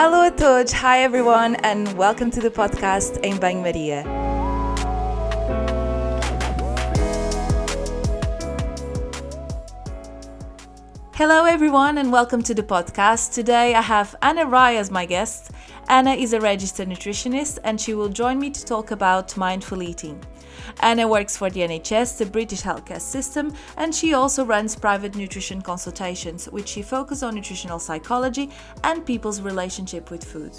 Alô a todos, hi everyone, and welcome to the podcast Em Banho Maria. Hello everyone, and welcome to the podcast. Today I have Anna Rai as my guest. Anna is a registered nutritionist and she will join me to talk about mindful eating. Anna works for the NHS, the British healthcare system, and she also runs private nutrition consultations, which she focuses on nutritional psychology and people's relationship with food.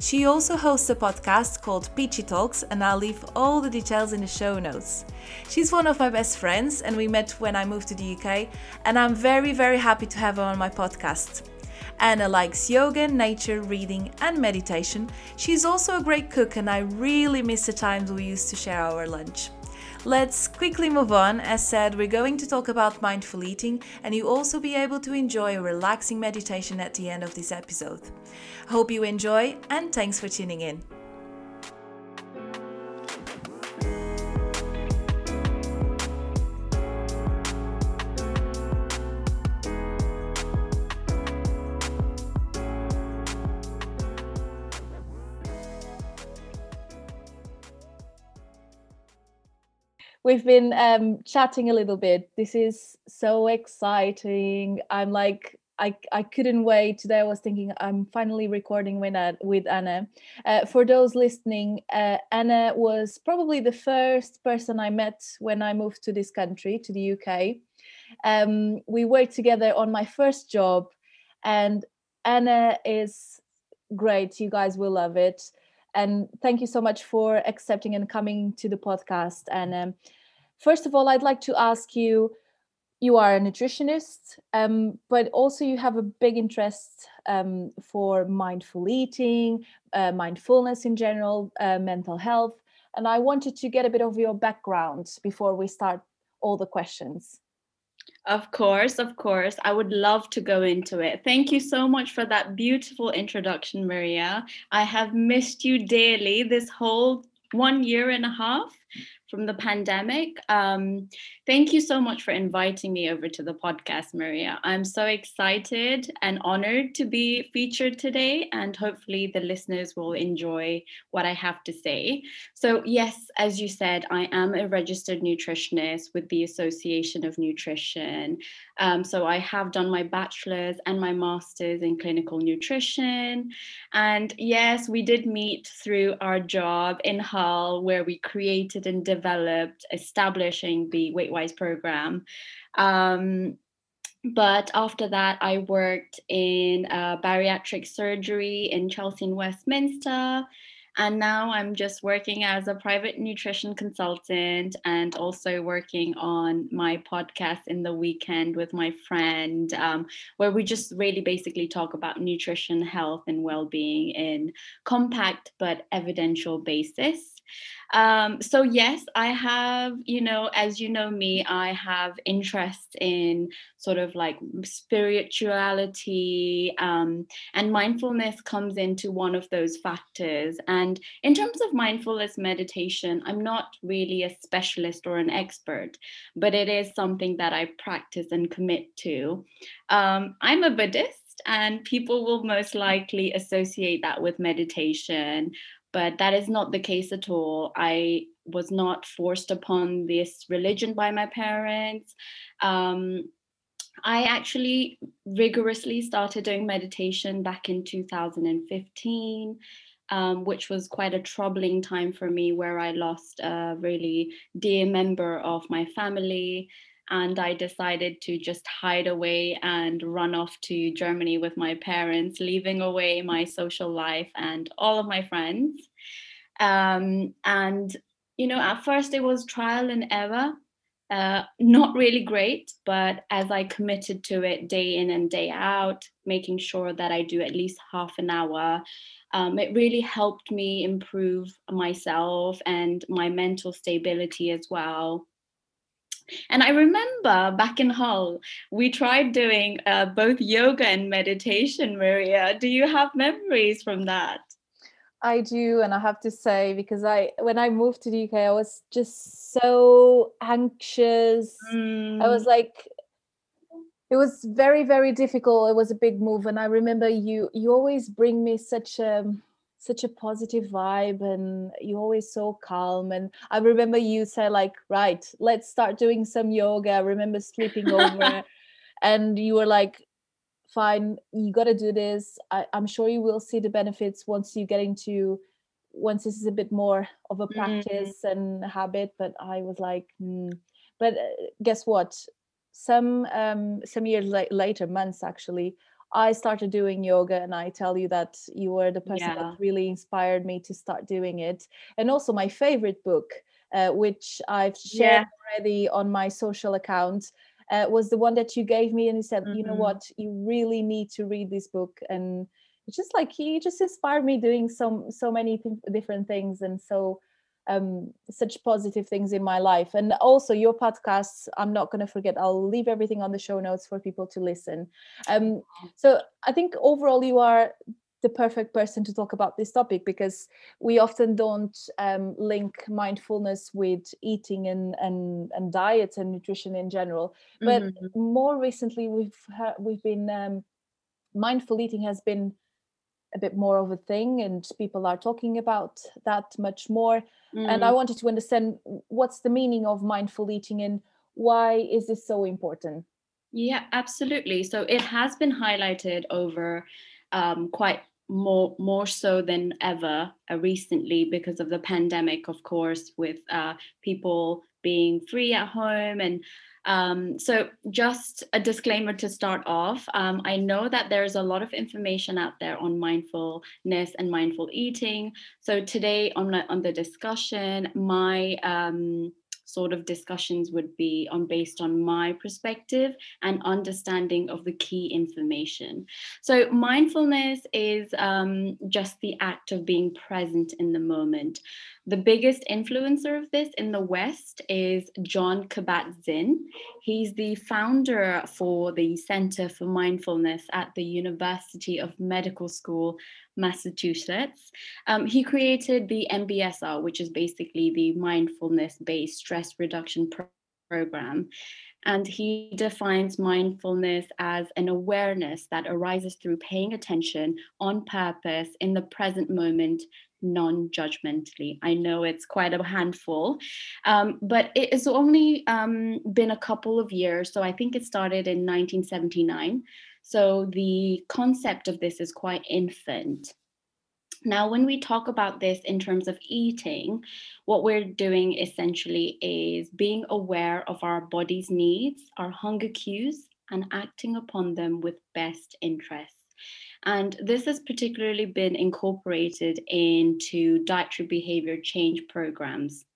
She also hosts a podcast called Peachy Talks, and I'll leave all the details in the show notes. She's one of my best friends, and we met when I moved to the UK, and I'm very, very happy to have her on my podcast. Anna likes yoga, nature, reading, and meditation. She's also a great cook, and I really miss the times we used to share our lunch. Let's quickly move on. As said, we're going to talk about mindful eating, and you'll also be able to enjoy a relaxing meditation at the end of this episode. Hope you enjoy, and thanks for tuning in. We've been um, chatting a little bit. This is so exciting. I'm like, I, I couldn't wait. Today I was thinking I'm finally recording with, with Anna. Uh, for those listening, uh, Anna was probably the first person I met when I moved to this country, to the UK. Um, we worked together on my first job, and Anna is great. You guys will love it. And thank you so much for accepting and coming to the podcast. And um, First of all, I'd like to ask you you are a nutritionist, um, but also you have a big interest um, for mindful eating, uh, mindfulness in general, uh, mental health. And I wanted to get a bit of your background before we start all the questions. Of course, of course. I would love to go into it. Thank you so much for that beautiful introduction, Maria. I have missed you dearly this whole one year and a half from the pandemic. Um, thank you so much for inviting me over to the podcast, Maria. I'm so excited and honored to be featured today, and hopefully, the listeners will enjoy what I have to say. So, yes, as you said, I am a registered nutritionist with the Association of Nutrition. Um, so, I have done my bachelor's and my master's in clinical nutrition. And yes, we did meet through our job in Hull, where we created and developed developed establishing the WeightWise program. Um, but after that, I worked in uh, bariatric surgery in Chelsea and Westminster. And now I'm just working as a private nutrition consultant and also working on my podcast in the weekend with my friend, um, where we just really basically talk about nutrition, health, and well being in compact but evidential basis. Um, so yes, I have, you know, as you know me, I have interest in sort of like spirituality, um, and mindfulness comes into one of those factors. And in terms of mindfulness meditation, I'm not really a specialist or an expert, but it is something that I practice and commit to. Um, I'm a Buddhist and people will most likely associate that with meditation but that is not the case at all. I was not forced upon this religion by my parents. Um, I actually rigorously started doing meditation back in 2015. Um, which was quite a troubling time for me, where I lost a really dear member of my family and I decided to just hide away and run off to Germany with my parents, leaving away my social life and all of my friends. Um, and, you know, at first it was trial and error, uh, not really great, but as I committed to it day in and day out, making sure that I do at least half an hour, um, it really helped me improve myself and my mental stability as well. And I remember back in Hull, we tried doing uh, both yoga and meditation, Maria. Do you have memories from that? I do, and I have to say, because I when I moved to the UK, I was just so anxious. Mm. I was mm. like, it was very very difficult it was a big move and i remember you you always bring me such a such a positive vibe and you always so calm and i remember you say like right let's start doing some yoga i remember sleeping over and you were like fine you got to do this I, i'm sure you will see the benefits once you get into once this is a bit more of a mm-hmm. practice mm. and habit but i was like mm. but uh, guess what some um, some years la- later, months actually, I started doing yoga, and I tell you that you were the person yeah. that really inspired me to start doing it. And also, my favorite book, uh, which I've shared yeah. already on my social account, uh, was the one that you gave me, and you said, mm-hmm. you know mm-hmm. what, you really need to read this book, and it's just like he just inspired me doing so so many th- different things, and so um, such positive things in my life. And also your podcasts, I'm not going to forget. I'll leave everything on the show notes for people to listen. Um, so I think overall you are the perfect person to talk about this topic because we often don't um, link mindfulness with eating and, and and diet and nutrition in general. But mm-hmm. more recently, we've we've been um, mindful eating has been a bit more of a thing and people are talking about that much more mm. and i mm. wanted to understand what's the meaning of mindful eating and why is this so important yeah absolutely so it has been highlighted over um, quite more more so than ever uh, recently because of the pandemic of course with uh, people being free at home and um, so, just a disclaimer to start off. Um, I know that there's a lot of information out there on mindfulness and mindful eating. So, today on the, on the discussion, my um, sort of discussions would be on based on my perspective and understanding of the key information. So mindfulness is um, just the act of being present in the moment. The biggest influencer of this in the West is Jon Kabat-Zinn. He's the founder for the Center for Mindfulness at the University of Medical School, Massachusetts. Um, he created the MBSR, which is basically the mindfulness-based stress reduction pro- program. And he defines mindfulness as an awareness that arises through paying attention on purpose in the present moment non judgmentally. I know it's quite a handful, um, but it has only um, been a couple of years. So I think it started in 1979. So the concept of this is quite infant. Now, when we talk about this in terms of eating, what we're doing essentially is being aware of our body's needs, our hunger cues, and acting upon them with best interest. And this has particularly been incorporated into dietary behavior change programs.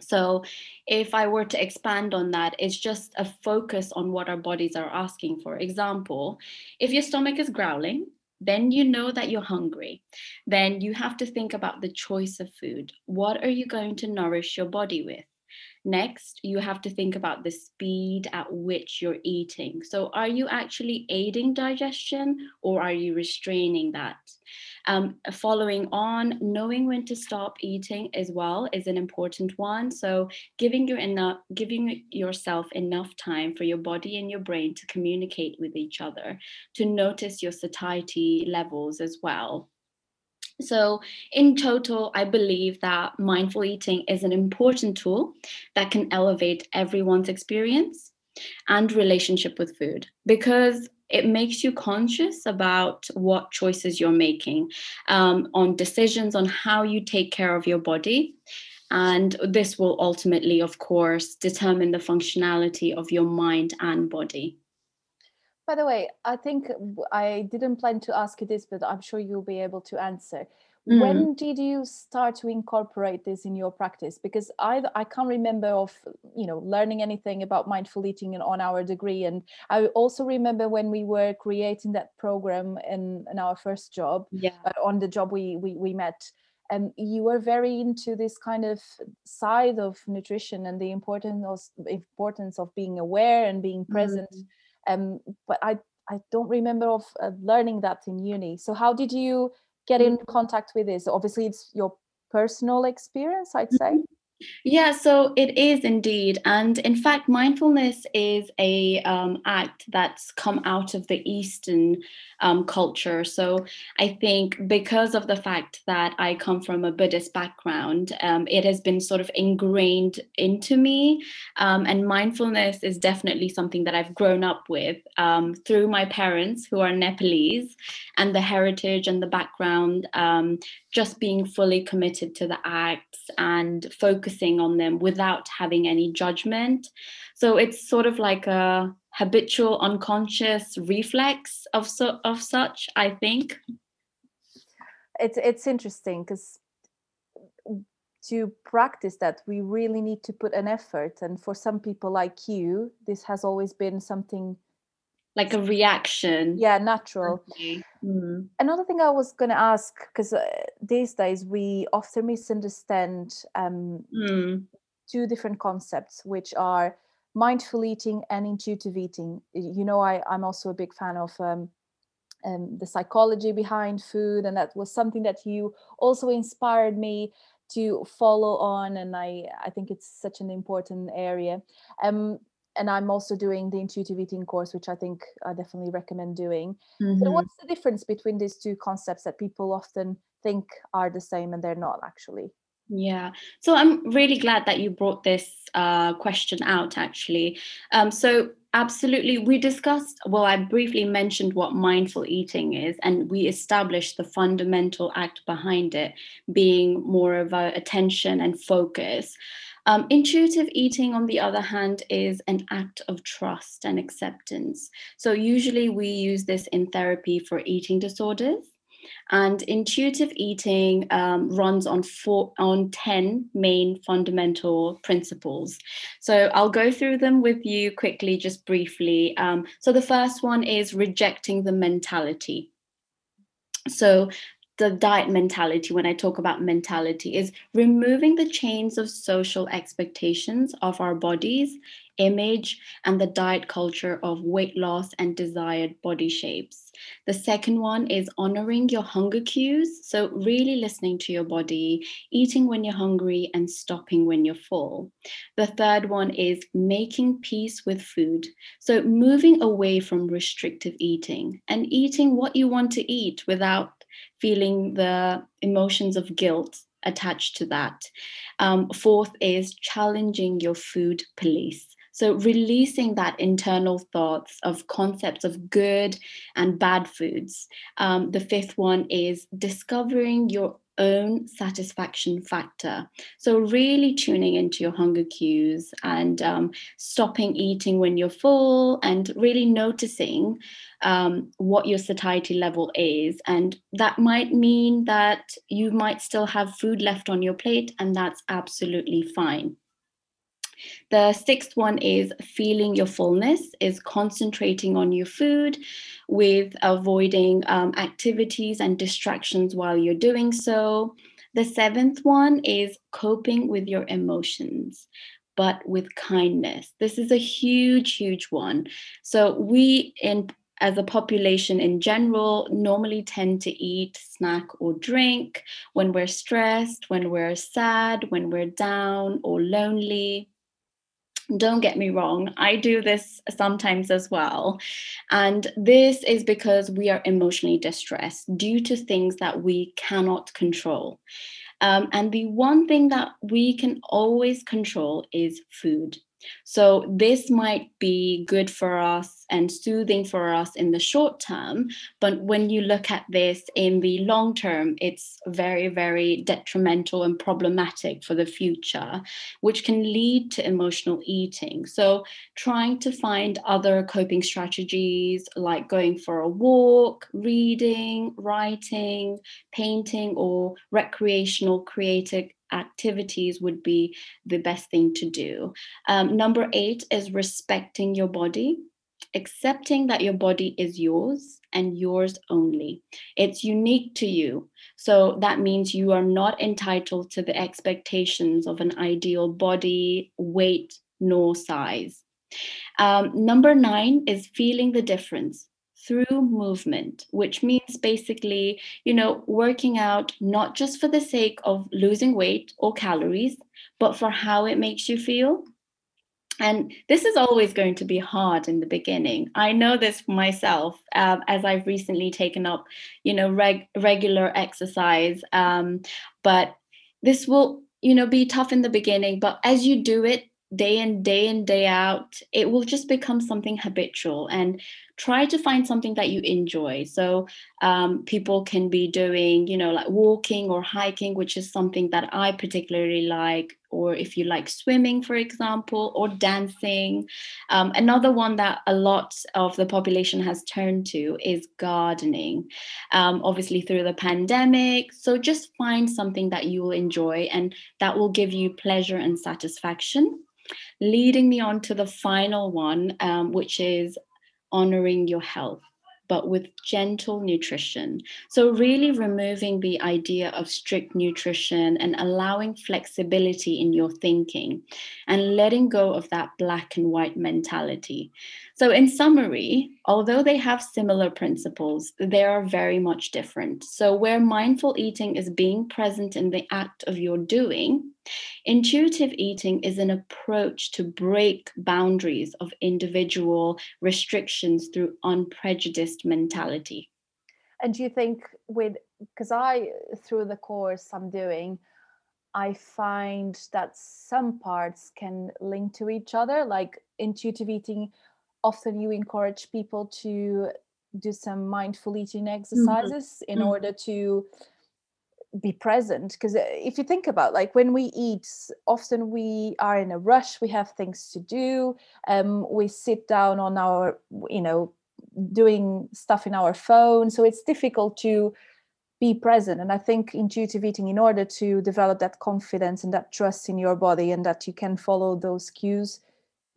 So, if I were to expand on that, it's just a focus on what our bodies are asking for. Example, if your stomach is growling, then you know that you're hungry. Then you have to think about the choice of food. What are you going to nourish your body with? Next, you have to think about the speed at which you're eating. So, are you actually aiding digestion or are you restraining that? Um, following on, knowing when to stop eating as well is an important one. So, giving your enough, giving yourself enough time for your body and your brain to communicate with each other, to notice your satiety levels as well. So, in total, I believe that mindful eating is an important tool that can elevate everyone's experience and relationship with food because it makes you conscious about what choices you're making um, on decisions on how you take care of your body. And this will ultimately, of course, determine the functionality of your mind and body. By the way, I think I didn't plan to ask you this, but I'm sure you'll be able to answer. Mm. When did you start to incorporate this in your practice? Because I I can't remember of you know learning anything about mindful eating on our degree, and I also remember when we were creating that program in, in our first job. Yeah. Uh, on the job we we we met and you were very into this kind of side of nutrition and the importance of importance of being aware and being present mm um, but I I don't remember of uh, learning that in uni. So how did you get in mm-hmm. contact with this? Obviously, it's your personal experience, I'd say. Yeah, so it is indeed. And in fact, mindfulness is a um, act that's come out of the Eastern um, culture. So I think because of the fact that I come from a Buddhist background, um, it has been sort of ingrained into me. Um, and mindfulness is definitely something that I've grown up with um, through my parents, who are Nepalese, and the heritage and the background, um, just being fully committed to the acts and focusing on them without having any judgment. So it's sort of like a habitual unconscious reflex of so, of such, I think. It's it's interesting because to practice that we really need to put an effort and for some people like you this has always been something like a reaction yeah natural mm. another thing i was going to ask because uh, these days we often misunderstand um, mm. two different concepts which are mindful eating and intuitive eating you know I, i'm also a big fan of um, um, the psychology behind food and that was something that you also inspired me to follow on and i i think it's such an important area um and i'm also doing the intuitive eating course which i think i definitely recommend doing mm-hmm. but what's the difference between these two concepts that people often think are the same and they're not actually yeah, so I'm really glad that you brought this uh, question out actually. Um, so, absolutely, we discussed, well, I briefly mentioned what mindful eating is, and we established the fundamental act behind it being more of a attention and focus. Um, intuitive eating, on the other hand, is an act of trust and acceptance. So, usually, we use this in therapy for eating disorders. And intuitive eating um, runs on four on 10 main fundamental principles. So I'll go through them with you quickly, just briefly. Um, so the first one is rejecting the mentality. So the diet mentality, when I talk about mentality, is removing the chains of social expectations of our bodies, image, and the diet culture of weight loss and desired body shapes. The second one is honoring your hunger cues. So, really listening to your body, eating when you're hungry, and stopping when you're full. The third one is making peace with food. So, moving away from restrictive eating and eating what you want to eat without feeling the emotions of guilt attached to that. Um, fourth is challenging your food police. So, releasing that internal thoughts of concepts of good and bad foods. Um, the fifth one is discovering your own satisfaction factor. So, really tuning into your hunger cues and um, stopping eating when you're full and really noticing um, what your satiety level is. And that might mean that you might still have food left on your plate, and that's absolutely fine. The sixth one is feeling your fullness, is concentrating on your food with avoiding um, activities and distractions while you're doing so. The seventh one is coping with your emotions, but with kindness. This is a huge, huge one. So, we in as a population in general normally tend to eat, snack, or drink when we're stressed, when we're sad, when we're down or lonely don't get me wrong, I do this sometimes as well. And this is because we are emotionally distressed due to things that we cannot control. Um, and the one thing that we can always control is food. So, this might be good for us and soothing for us in the short term. But when you look at this in the long term, it's very, very detrimental and problematic for the future, which can lead to emotional eating. So, trying to find other coping strategies like going for a walk, reading, writing, painting, or recreational creative activities would be the best thing to do. Um, number eight is respecting your body, accepting that your body is yours and yours only. It's unique to you. So that means you are not entitled to the expectations of an ideal body, weight, nor size. Um, number nine is feeling the difference. Through movement, which means basically, you know, working out not just for the sake of losing weight or calories, but for how it makes you feel. And this is always going to be hard in the beginning. I know this for myself, um, as I've recently taken up, you know, reg- regular exercise. Um, but this will, you know, be tough in the beginning. But as you do it day in, day in, day out, it will just become something habitual. And try to find something that you enjoy. So um, people can be doing, you know, like walking or hiking, which is something that I particularly like. Or if you like swimming, for example, or dancing. Um, another one that a lot of the population has turned to is gardening, um, obviously through the pandemic. So just find something that you will enjoy and that will give you pleasure and satisfaction leading me on to the final one, um, which is honoring your health but with gentle nutrition. So, really removing the idea of strict nutrition and allowing flexibility in your thinking and letting go of that black and white mentality. So, in summary, although they have similar principles, they are very much different. So, where mindful eating is being present in the act of your doing, intuitive eating is an approach to break boundaries of individual restrictions through unprejudiced mentality. And do you think with because I through the course I'm doing, I find that some parts can link to each other. Like intuitive eating, often you encourage people to do some mindful eating mm-hmm. exercises mm-hmm. in mm-hmm. order to be present because uh, if you think about like when we eat often we are in a rush we have things to do um we sit down on our you know doing stuff in our phone so it's difficult to be present and i think intuitive eating in order to develop that confidence and that trust in your body and that you can follow those cues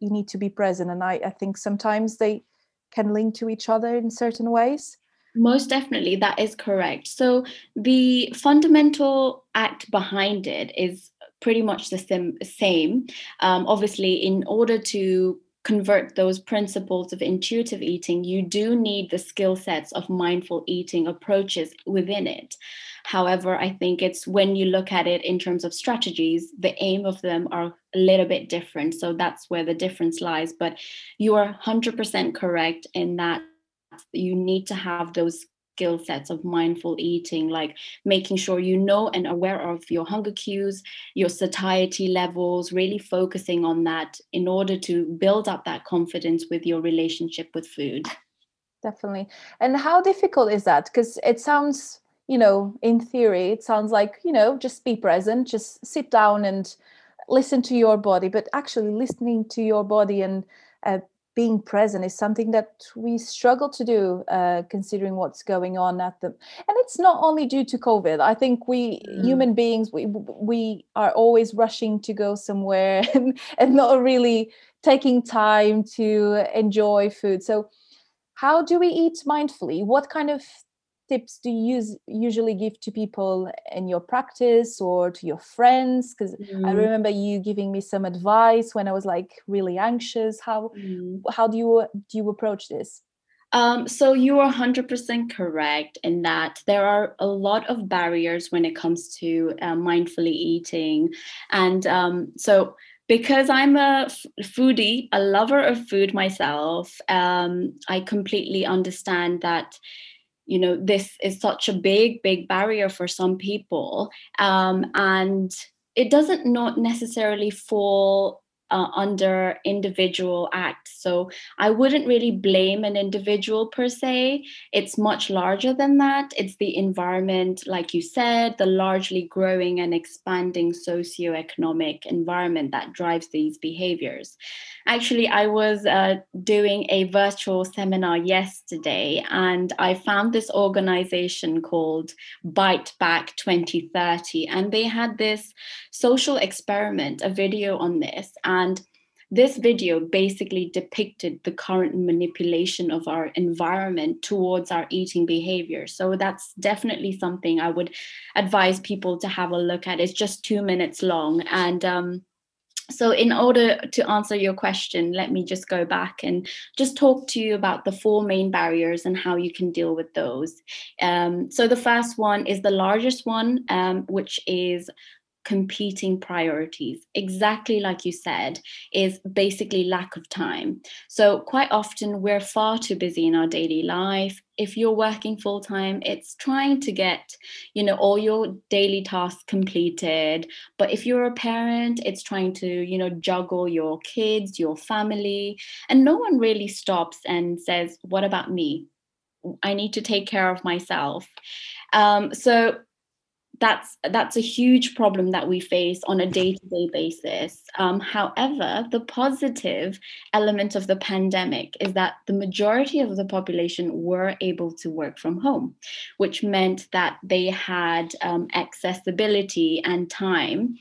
you need to be present and i, I think sometimes they can link to each other in certain ways most definitely that is correct so the fundamental act behind it is pretty much the same, same. Um, obviously in order to convert those principles of intuitive eating, you do need the skill sets of mindful eating approaches within it. However, I think it's when you look at it in terms of strategies, the aim of them are a little bit different. So that's where the difference lies. But you are 100% correct in that you need to have those skill sets of mindful eating, like making sure you know and aware of your hunger cues, your satiety levels, really focusing on that in order to build up that confidence with your relationship with food. Definitely. And how difficult is that? Because it sounds, you know, in theory, it sounds like, you know, just be present, just sit down and listen to your body, but actually listening to your body and uh, being present is something that we struggle to do uh, considering what's going on at the and it's not only due to covid. I think we mm. human beings we we are always rushing to go somewhere and, and not really taking time to enjoy food. So how do we eat mindfully? What kind of tips do you use, usually give to people in your practice or to your friends because mm. i remember you giving me some advice when i was like really anxious how mm. how do you do you approach this um, so you are 100% correct in that there are a lot of barriers when it comes to uh, mindfully eating and um, so because I'm a f- foodie, a lover of food myself, um, I completely understand that you know this is such a big big barrier for some people um, and it doesn't not necessarily fall uh, under individual acts. So I wouldn't really blame an individual per se. It's much larger than that. It's the environment, like you said, the largely growing and expanding socioeconomic environment that drives these behaviors. Actually, I was uh, doing a virtual seminar yesterday and I found this organization called Bite Back 2030, and they had this social experiment, a video on this. And this video basically depicted the current manipulation of our environment towards our eating behavior. So that's definitely something I would advise people to have a look at. It's just two minutes long. And um, so in order to answer your question let me just go back and just talk to you about the four main barriers and how you can deal with those um, so the first one is the largest one um, which is competing priorities exactly like you said is basically lack of time. So quite often we're far too busy in our daily life. If you're working full time it's trying to get you know all your daily tasks completed. But if you're a parent it's trying to you know juggle your kids your family and no one really stops and says what about me? I need to take care of myself. Um, so that's that's a huge problem that we face on a day-to-day basis. Um, however the positive element of the pandemic is that the majority of the population were able to work from home which meant that they had um, accessibility and time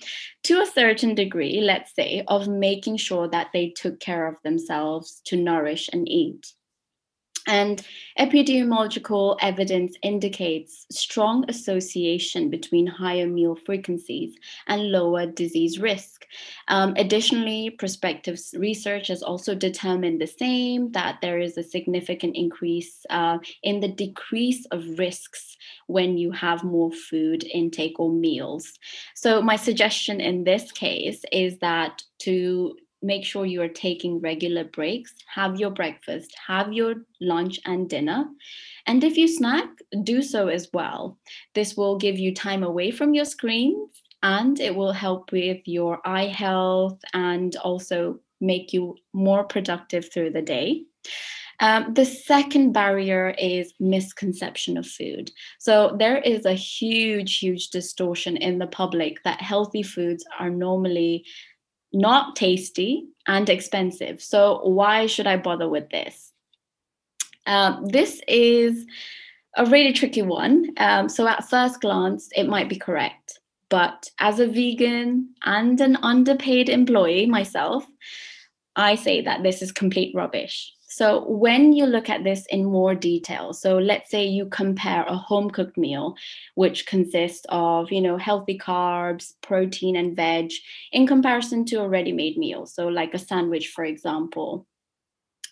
to a certain degree let's say of making sure that they took care of themselves to nourish and eat and epidemiological evidence indicates strong association between higher meal frequencies and lower disease risk. Um, additionally, prospective research has also determined the same that there is a significant increase uh, in the decrease of risks when you have more food intake or meals. So, my suggestion in this case is that to make sure you are taking regular breaks, have your breakfast, have your lunch and dinner. And if you snack, do so as well. This will give you time away from your screens and it will help with your eye health and also make you more productive through the day. Um, the second barrier is misconception of food. So there is a huge, huge distortion in the public that healthy foods are normally not tasty and expensive. So why should I bother with this? Um, this is a really tricky one. Um, so at first glance, it might be correct. But as a vegan and an underpaid employee myself, I say that this is complete rubbish. So when you look at this in more detail, so let's say you compare a home cooked meal, which consists of, you know, healthy carbs, protein and veg in comparison to a ready-made meal. So like a sandwich, for example,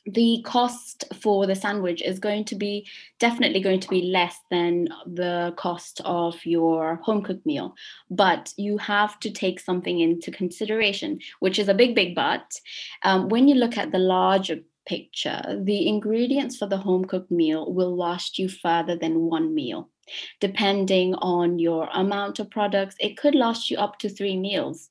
the cost for the sandwich is going to be definitely going to be less than the cost of your home cooked meal but you have to take something into consideration which is a big big but um, when you look at the larger picture, the ingredients for the home cooked meal will last you further than one meal. Depending on your amount of products, it could last you up to three meals.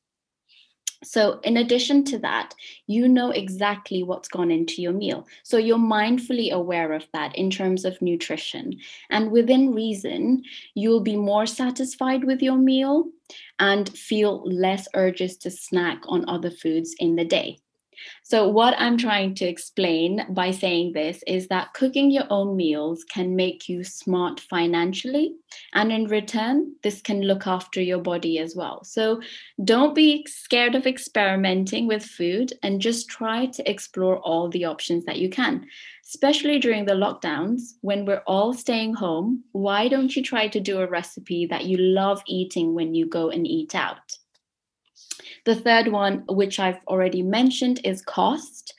So, in addition to that, you know exactly what's gone into your meal. So, you're mindfully aware of that in terms of nutrition. And within reason, you'll be more satisfied with your meal and feel less urges to snack on other foods in the day. So, what I'm trying to explain by saying this is that cooking your own meals can make you smart financially. And in return, this can look after your body as well. So, don't be scared of experimenting with food and just try to explore all the options that you can. Especially during the lockdowns when we're all staying home, why don't you try to do a recipe that you love eating when you go and eat out? The third one, which I've already mentioned, is cost.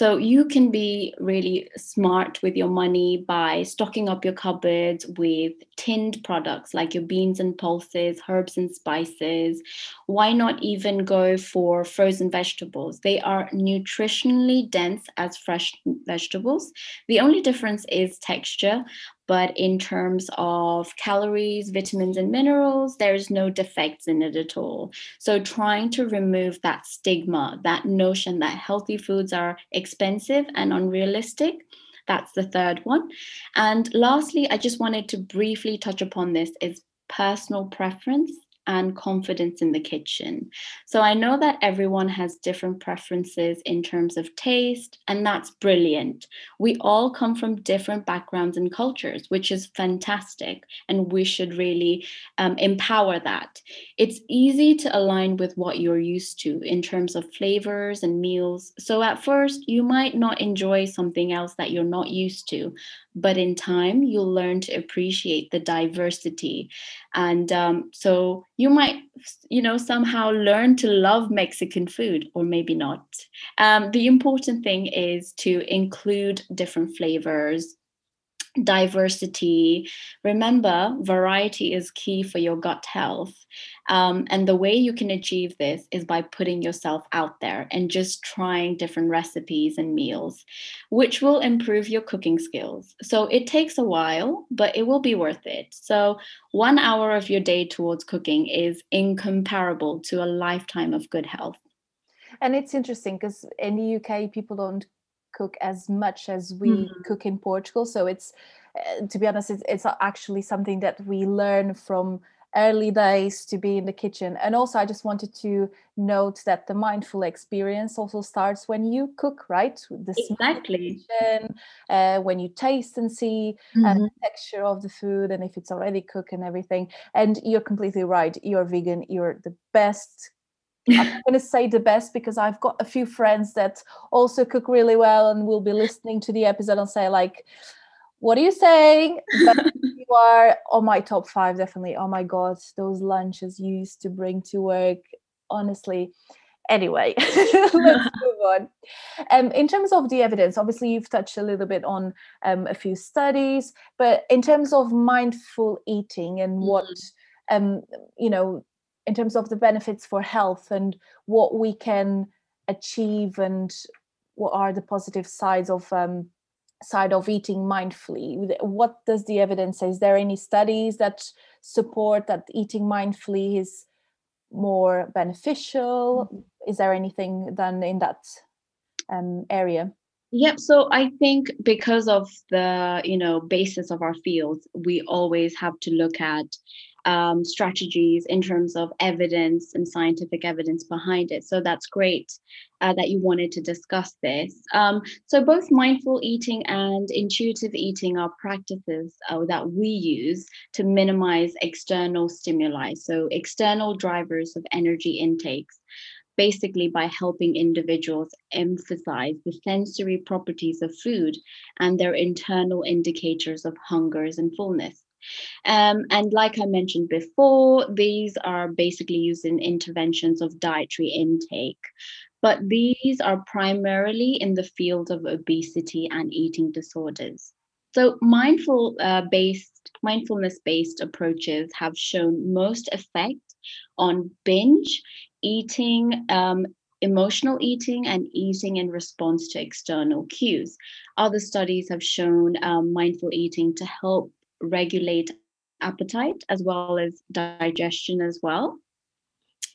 So you can be really smart with your money by stocking up your cupboards with tinned products like your beans and pulses, herbs and spices. Why not even go for frozen vegetables? They are nutritionally dense as fresh vegetables. The only difference is texture, but in terms of calories, vitamins, and minerals, there's no defects in it at all. So, trying to remove that stigma, that notion that healthy foods are expensive and unrealistic. That's the third one. And lastly, I just wanted to briefly touch upon this is personal preference and confidence in the kitchen. So I know that everyone has different preferences in terms of taste, and that's brilliant. We all come from different backgrounds and cultures, which is fantastic, and we should really um, empower that. It's easy to align with what you're used to in terms of flavors and meals. So at first, you might not enjoy something else that you're not used to, but in time, you'll learn to appreciate the diversity. And um, so you might you know somehow learn to love mexican food or maybe not. Um, the important thing is to include different flavors diversity. Remember, variety is key for your gut health. Um, and the way you can achieve this is by putting yourself out there and just trying different recipes and meals, which will improve your cooking skills. So it takes a while, but it will be worth it. So, one hour of your day towards cooking is incomparable to a lifetime of good health. And it's interesting because in the UK, people don't cook as much as we mm-hmm. cook in Portugal. So it's, uh, to be honest, it's, it's actually something that we learn from early days to be in the kitchen. And also, I just wanted to note that the mindful experience also starts when you cook, right? The exactly. Kitchen, uh, when you taste and see mm-hmm. and the texture of the food, and if it's already cooked and everything. And you're completely right. You're vegan. You're the best I'm going to say the best because I've got a few friends that also cook really well and will be listening to the episode and say like, "What are you saying?" But you are on my top five, definitely. Oh my god, those lunches you used to bring to work, honestly. Anyway, let's move on. Um, in terms of the evidence, obviously you've touched a little bit on um, a few studies, but in terms of mindful eating and what mm-hmm. um, you know in terms of the benefits for health and what we can achieve and what are the positive sides of um, side of eating mindfully what does the evidence say is there any studies that support that eating mindfully is more beneficial is there anything done in that um, area Yep. So I think because of the you know basis of our fields, we always have to look at um, strategies in terms of evidence and scientific evidence behind it. So that's great uh, that you wanted to discuss this. Um, so both mindful eating and intuitive eating are practices uh, that we use to minimize external stimuli. So external drivers of energy intakes basically by helping individuals emphasize the sensory properties of food and their internal indicators of hungers and fullness. Um, and like I mentioned before, these are basically used in interventions of dietary intake. But these are primarily in the field of obesity and eating disorders. So mindful uh, based mindfulness based approaches have shown most effect on binge eating um, emotional eating and eating in response to external cues. Other studies have shown um, mindful eating to help regulate appetite as well as digestion as well.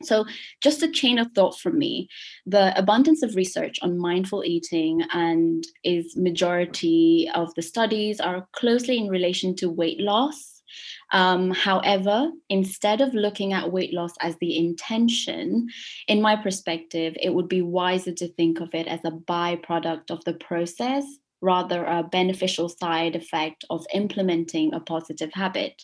So, just a chain of thought from me the abundance of research on mindful eating and is majority of the studies are closely in relation to weight loss. Um, however, instead of looking at weight loss as the intention, in my perspective, it would be wiser to think of it as a byproduct of the process rather a beneficial side effect of implementing a positive habit.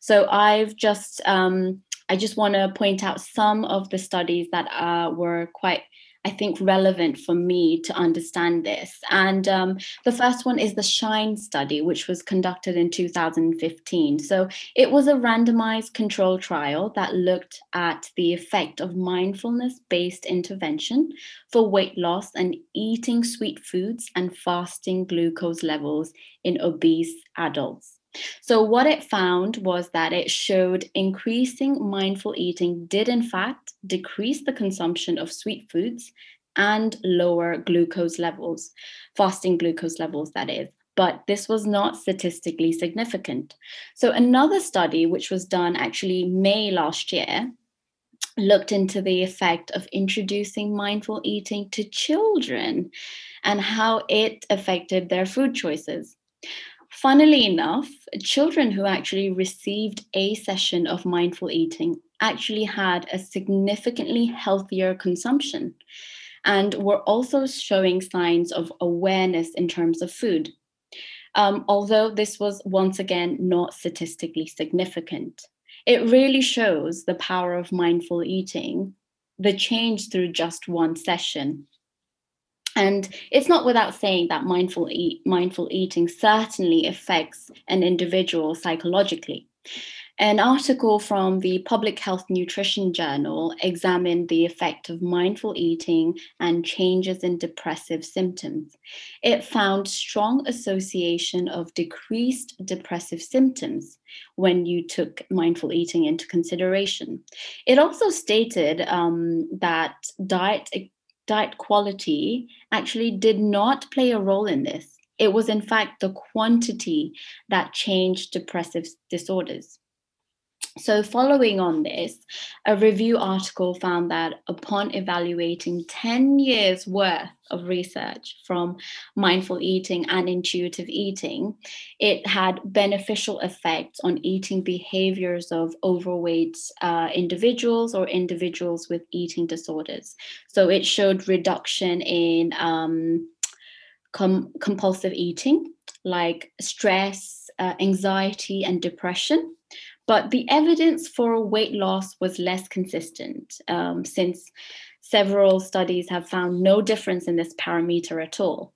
So I've just um, I just want to point out some of the studies that uh, were quite I think, relevant for me to understand this. And um, the first one is the SHINE study, which was conducted in 2015. So it was a randomized control trial that looked at the effect of mindfulness based intervention for weight loss and eating sweet foods and fasting glucose levels in obese adults. So, what it found was that it showed increasing mindful eating did, in fact, decrease the consumption of sweet foods and lower glucose levels, fasting glucose levels, that is. But this was not statistically significant. So, another study, which was done actually May last year, looked into the effect of introducing mindful eating to children and how it affected their food choices. Funnily enough, children who actually received a session of mindful eating actually had a significantly healthier consumption and were also showing signs of awareness in terms of food. Um, although this was once again not statistically significant, it really shows the power of mindful eating, the change through just one session. And it's not without saying that mindful eat, mindful eating certainly affects an individual psychologically. An article from the Public Health Nutrition Journal examined the effect of mindful eating and changes in depressive symptoms. It found strong association of decreased depressive symptoms when you took mindful eating into consideration. It also stated um, that diet diet quality actually did not play a role in this. It was, in fact, the quantity that changed depressive disorders. So, following on this, a review article found that upon evaluating 10 years worth of research from mindful eating and intuitive eating, it had beneficial effects on eating behaviors of overweight uh, individuals or individuals with eating disorders. So, it showed reduction in um, com- compulsive eating, like stress, uh, anxiety, and depression but the evidence for weight loss was less consistent um, since several studies have found no difference in this parameter at all.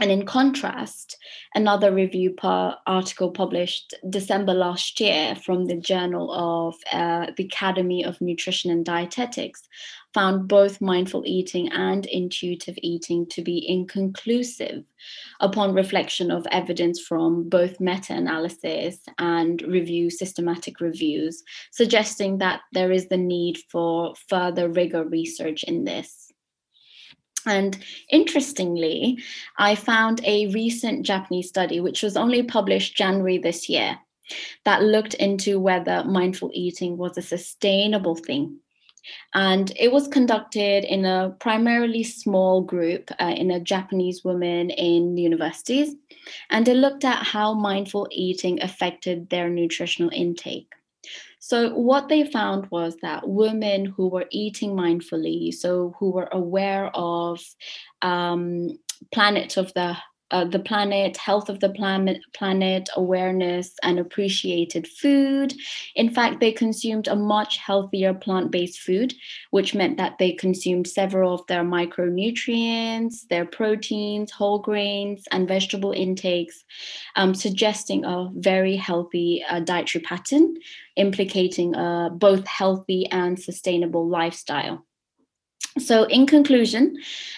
And in contrast, another review article published December last year from the Journal of uh, the Academy of Nutrition and Dietetics found both mindful eating and intuitive eating to be inconclusive upon reflection of evidence from both meta analysis and review systematic reviews, suggesting that there is the need for further rigor research in this. And interestingly, I found a recent Japanese study, which was only published January this year, that looked into whether mindful eating was a sustainable thing and it was conducted in a primarily small group uh, in a Japanese woman in universities. And it looked at how mindful eating affected their nutritional intake. So, what they found was that women who were eating mindfully, so who were aware of um, planet of the uh, the planet, health of the planet, planet, awareness, and appreciated food. In fact, they consumed a much healthier plant based food, which meant that they consumed several of their micronutrients, their proteins, whole grains, and vegetable intakes, um, suggesting a very healthy uh, dietary pattern, implicating uh, both healthy and sustainable lifestyle. So, in conclusion,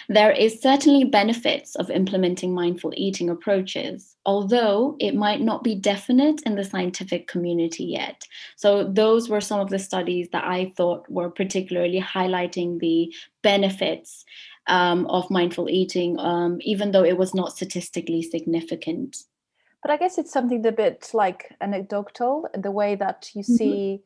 there is certainly benefits of implementing mindful eating approaches, although it might not be definite in the scientific community yet. So, those were some of the studies that I thought were particularly highlighting the benefits um, of mindful eating, um, even though it was not statistically significant. But I guess it's something a bit like anecdotal, the way that you mm-hmm. see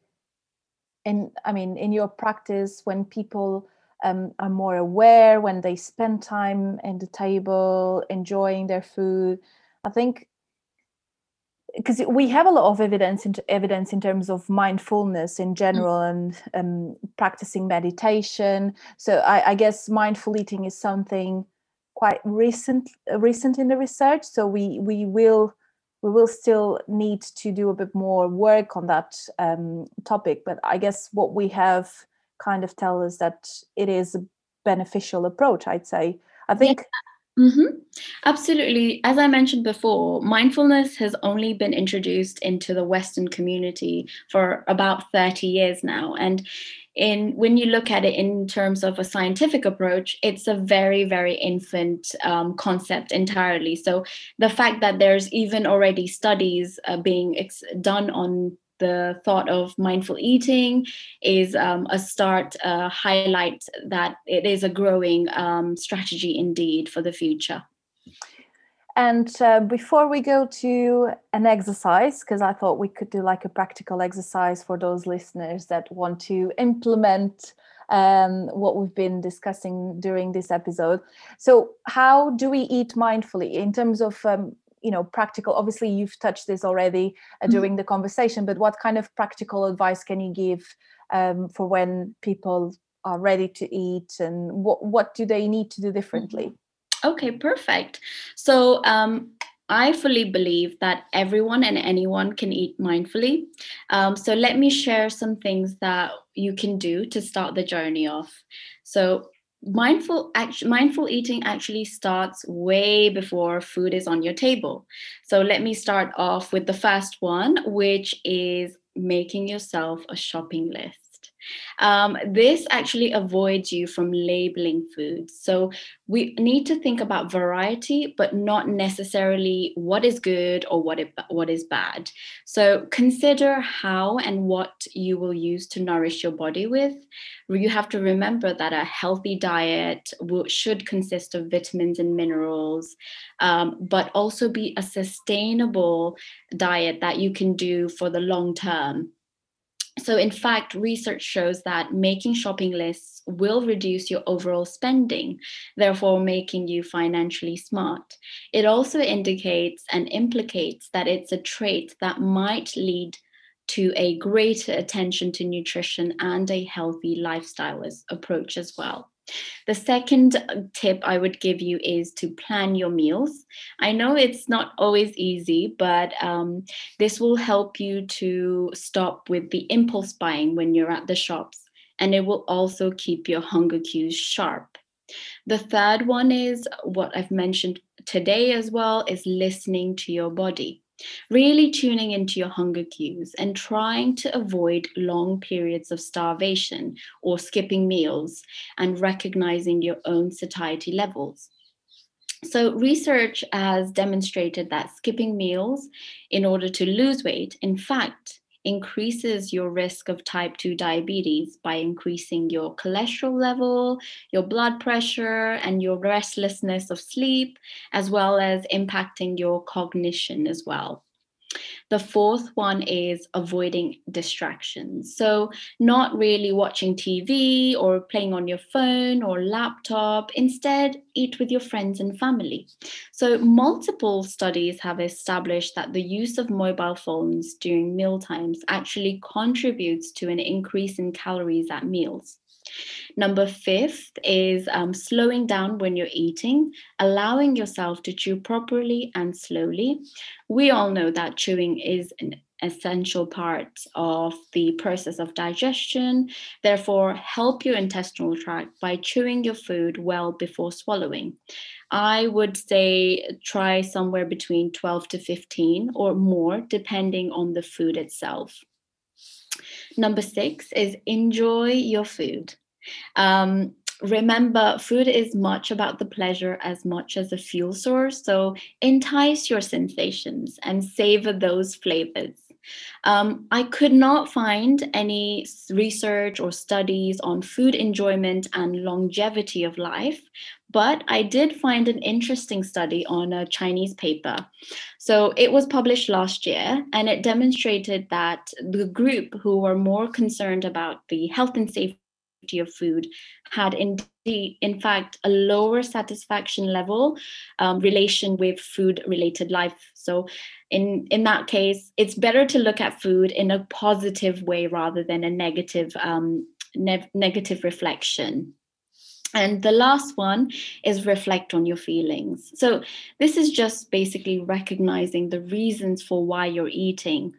in, I mean, in your practice when people um, are more aware when they spend time in the table enjoying their food. I think because we have a lot of evidence in, evidence in terms of mindfulness in mm. general and um, practicing meditation. So I, I, guess mindful eating is something quite recent recent in the research. So we we will we will still need to do a bit more work on that um, topic. But i guess what we have kind of tell us that it is a beneficial approach i'd say i think yeah. mm-hmm. absolutely as i mentioned before mindfulness has only been introduced into the western community for about 30 years now and in when you look at it in terms of a scientific approach it's a very very infant um, concept entirely so the fact that there's even already studies uh, being ex- done on the thought of mindful eating is um, a start uh, highlight that it is a growing um, strategy indeed for the future. And uh, before we go to an exercise because i thought we could do like a practical exercise for those listeners that want to implement um, what we've been discussing during this episode. So how do we eat mindfully in terms of um, you know practical obviously you've touched this already uh, mm-hmm. during the conversation but what kind of practical advice can you give um, for when people are ready to eat and what what do they need to do differently okay perfect so um, I fully believe that everyone and anyone can eat mindfully. Um, so, let me share some things that you can do to start the journey off. So, mindful act- mindful eating actually starts way before food is on your table so let me start off with the first one which is making yourself a shopping list. Um, this actually avoids you from labeling foods. So we need to think about variety, but not necessarily what is good or what, it, what is bad. So consider how and what you will use to nourish your body with. You have to remember that a healthy diet will, should consist of vitamins and minerals, um, but also be a sustainable diet that you can do for the long term. So, in fact, research shows that making shopping lists will reduce your overall spending, therefore, making you financially smart. It also indicates and implicates that it's a trait that might lead to a greater attention to nutrition and a healthy lifestyle as, approach as well. The second tip I would give you is to plan your meals. I know it's not always easy, but um, this will help you to stop with the impulse buying when you're at the shops, and it will also keep your hunger cues sharp. The third one is what I've mentioned today as well is listening to your body. Really tuning into your hunger cues and trying to avoid long periods of starvation or skipping meals and recognizing your own satiety levels. So, research has demonstrated that skipping meals in order to lose weight, in fact, increases your risk of type 2 diabetes by increasing your cholesterol level, your blood pressure, and your restlessness of sleep, as well as impacting your cognition as well. The fourth one is avoiding distractions. So, not really watching TV or playing on your phone or laptop. Instead, eat with your friends and family. So, multiple studies have established that the use of mobile phones during meal times actually contributes to an increase in calories at meals. Number fifth is um, slowing down when you're eating, allowing yourself to chew properly and slowly. We all know that chewing is an essential part of the process of digestion. Therefore, help your intestinal tract by chewing your food well before swallowing. I would say try somewhere between 12 to 15 or more, depending on the food itself. Number six is enjoy your food. Um, remember, food is much about the pleasure as much as a fuel source. So entice your sensations and savor those flavors. Um, I could not find any research or studies on food enjoyment and longevity of life, but I did find an interesting study on a Chinese paper. So it was published last year, and it demonstrated that the group who were more concerned about the health and safety of food had indeed, in fact, a lower satisfaction level um, relation with food related life. So, in, in that case, it's better to look at food in a positive way rather than a negative, um, ne- negative reflection. And the last one is reflect on your feelings. So, this is just basically recognizing the reasons for why you're eating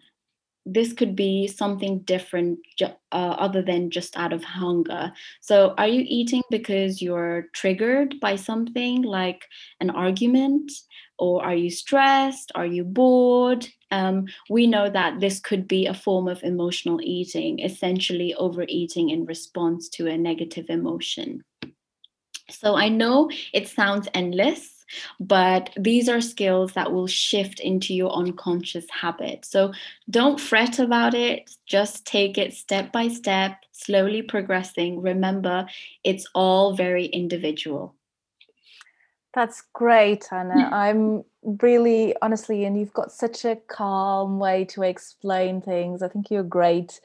this could be something different uh, other than just out of hunger. So, are you eating because you're triggered by something like an argument? Or are you stressed? Are you bored? Um, we know that this could be a form of emotional eating, essentially overeating in response to a negative emotion. So, I know it sounds endless but these are skills that will shift into your unconscious habit. So don't fret about it, just take it step by step, slowly progressing. Remember, it's all very individual. That's great, Anna. I'm really honestly, and you've got such a calm way to explain things. I think you're great.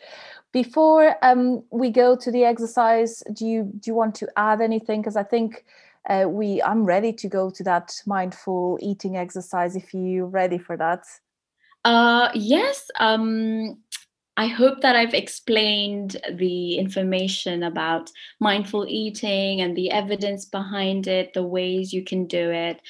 Before um, we go to the exercise, do you do you want to add anything? Because I think uh, we i'm ready to go to that mindful eating exercise if you're ready for that. Uh yes um I hope that I've explained the information about mindful eating and the evidence behind it, the ways you can do it.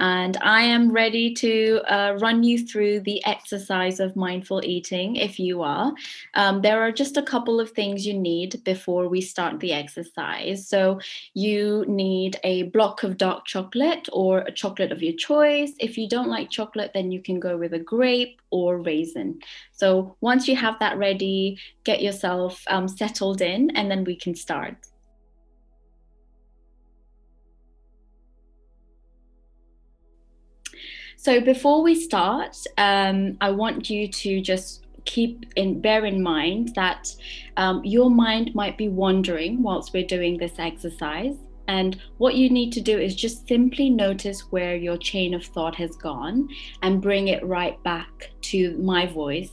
And I am ready to uh, run you through the exercise of mindful eating if you are. Um, there are just a couple of things you need before we start the exercise. So, you need a block of dark chocolate or a chocolate of your choice. If you don't like chocolate, then you can go with a grape or raisin. So once you have that ready, get yourself um, settled in, and then we can start. So before we start, um, I want you to just keep in bear in mind that um, your mind might be wandering whilst we're doing this exercise and what you need to do is just simply notice where your chain of thought has gone and bring it right back to my voice,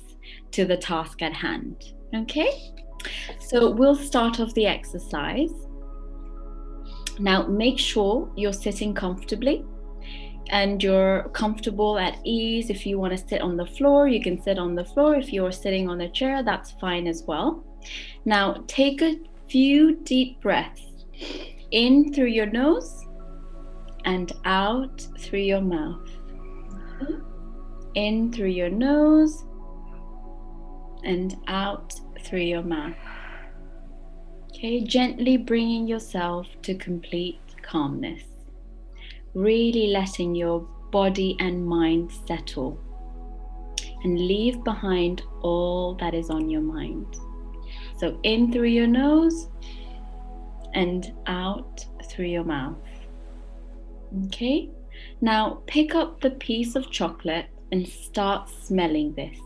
to the task at hand. Okay? So we'll start off the exercise. Now make sure you're sitting comfortably and you're comfortable at ease. If you want to sit on the floor, you can sit on the floor. If you're sitting on a chair, that's fine as well. Now take a few deep breaths in through your nose and out through your mouth. In through your nose and out through your mouth. Okay, gently bringing yourself to complete calmness. Really letting your body and mind settle and leave behind all that is on your mind. So, in through your nose and out through your mouth. Okay, now pick up the piece of chocolate and start smelling this.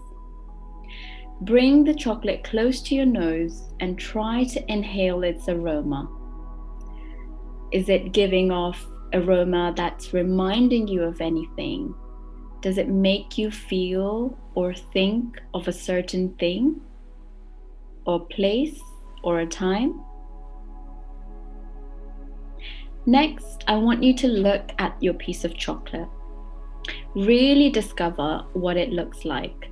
Bring the chocolate close to your nose and try to inhale its aroma. Is it giving off aroma that's reminding you of anything? Does it make you feel or think of a certain thing or place or a time? Next, I want you to look at your piece of chocolate. Really discover what it looks like.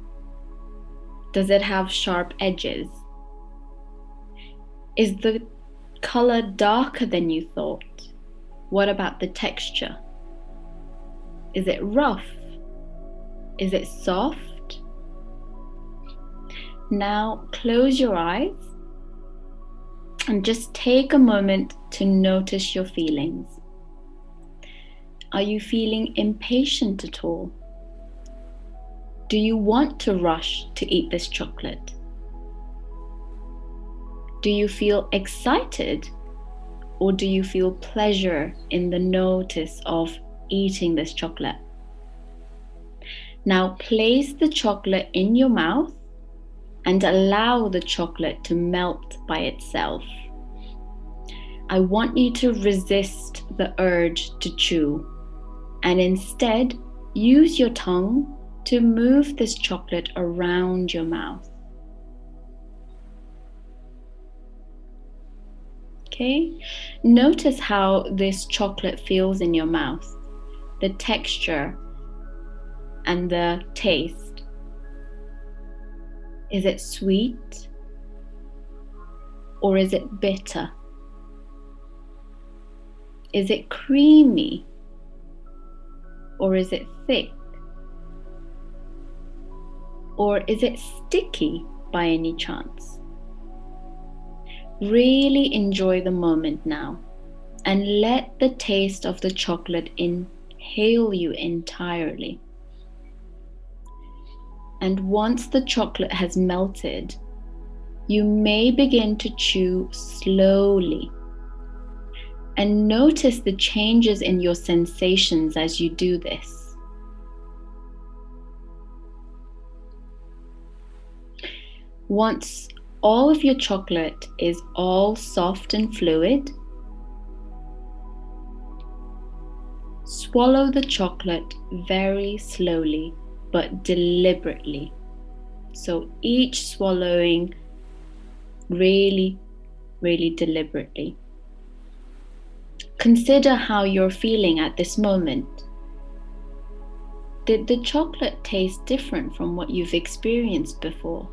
Does it have sharp edges? Is the color darker than you thought? What about the texture? Is it rough? Is it soft? Now close your eyes and just take a moment to notice your feelings. Are you feeling impatient at all? Do you want to rush to eat this chocolate? Do you feel excited or do you feel pleasure in the notice of eating this chocolate? Now place the chocolate in your mouth and allow the chocolate to melt by itself. I want you to resist the urge to chew and instead use your tongue to move this chocolate around your mouth. Okay, notice how this chocolate feels in your mouth, the texture and the taste. Is it sweet or is it bitter? Is it creamy or is it thick? Or is it sticky by any chance? Really enjoy the moment now and let the taste of the chocolate inhale you entirely. And once the chocolate has melted, you may begin to chew slowly. And notice the changes in your sensations as you do this. Once all of your chocolate is all soft and fluid, swallow the chocolate very slowly but deliberately. So each swallowing really, really deliberately. Consider how you're feeling at this moment. Did the chocolate taste different from what you've experienced before?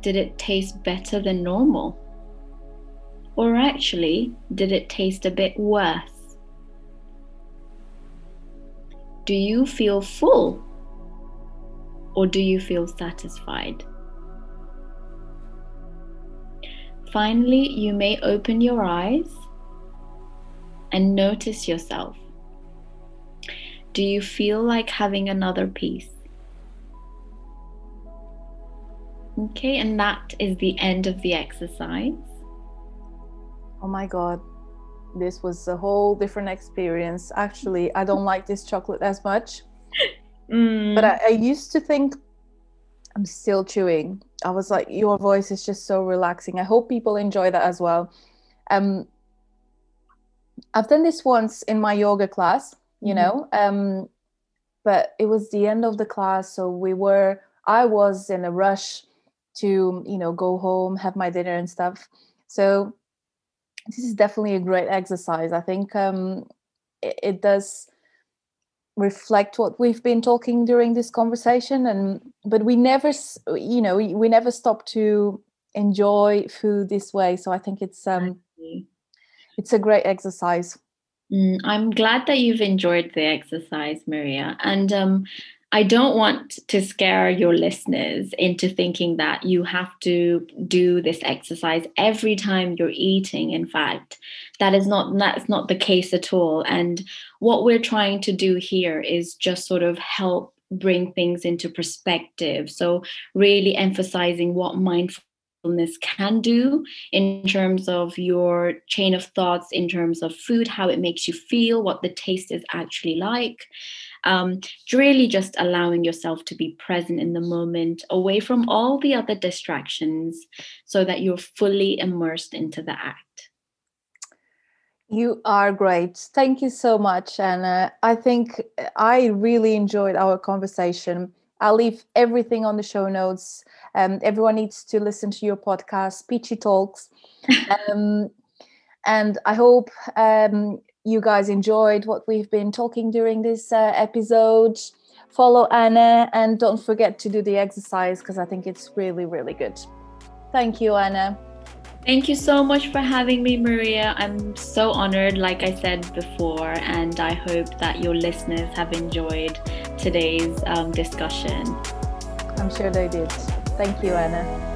Did it taste better than normal? Or actually, did it taste a bit worse? Do you feel full or do you feel satisfied? Finally, you may open your eyes and notice yourself. do you feel like having another piece? Okay, and that is the end of the exercise. Oh my God, this was a whole different experience. Actually, I don't like this chocolate as much. Mm. But I, I used to think I'm still chewing. I was like, your voice is just so relaxing. I hope people enjoy that as well. Um, I've done this once in my yoga class, you mm-hmm. know, um, but it was the end of the class, so we were. I was in a rush to, you know, go home, have my dinner and stuff. So this is definitely a great exercise. I think um, it, it does reflect what we've been talking during this conversation and but we never you know we, we never stop to enjoy food this way. So i think it's um it's a great exercise. Mm, i'm glad that you've enjoyed the exercise maria. And um I don't want to scare your listeners into thinking that you have to do this exercise every time you're eating. In fact, that is not that's not the case at all. And what we're trying to do here is just sort of help bring things into perspective. So really emphasizing what mindfulness can do in terms of your chain of thoughts, in terms of food, how it makes you feel, what the taste is actually like um, really just allowing yourself to be present in the moment, away from all the other distractions, so that you're fully immersed into the act. You are great. Thank you so much. And uh, I think I really enjoyed our conversation. I'll leave everything on the show notes. Um, everyone needs to listen to your podcast, Peachy Talks. um, and I hope um, you guys enjoyed what we've been talking during this uh, episode. Follow Anna and don't forget to do the exercise because I think it's really, really good. Thank you, Anna. Thank you so much for having me, Maria. I'm so honored, like I said before, and I hope that your listeners have enjoyed today's um, discussion. I'm sure they did. Thank you, Anna.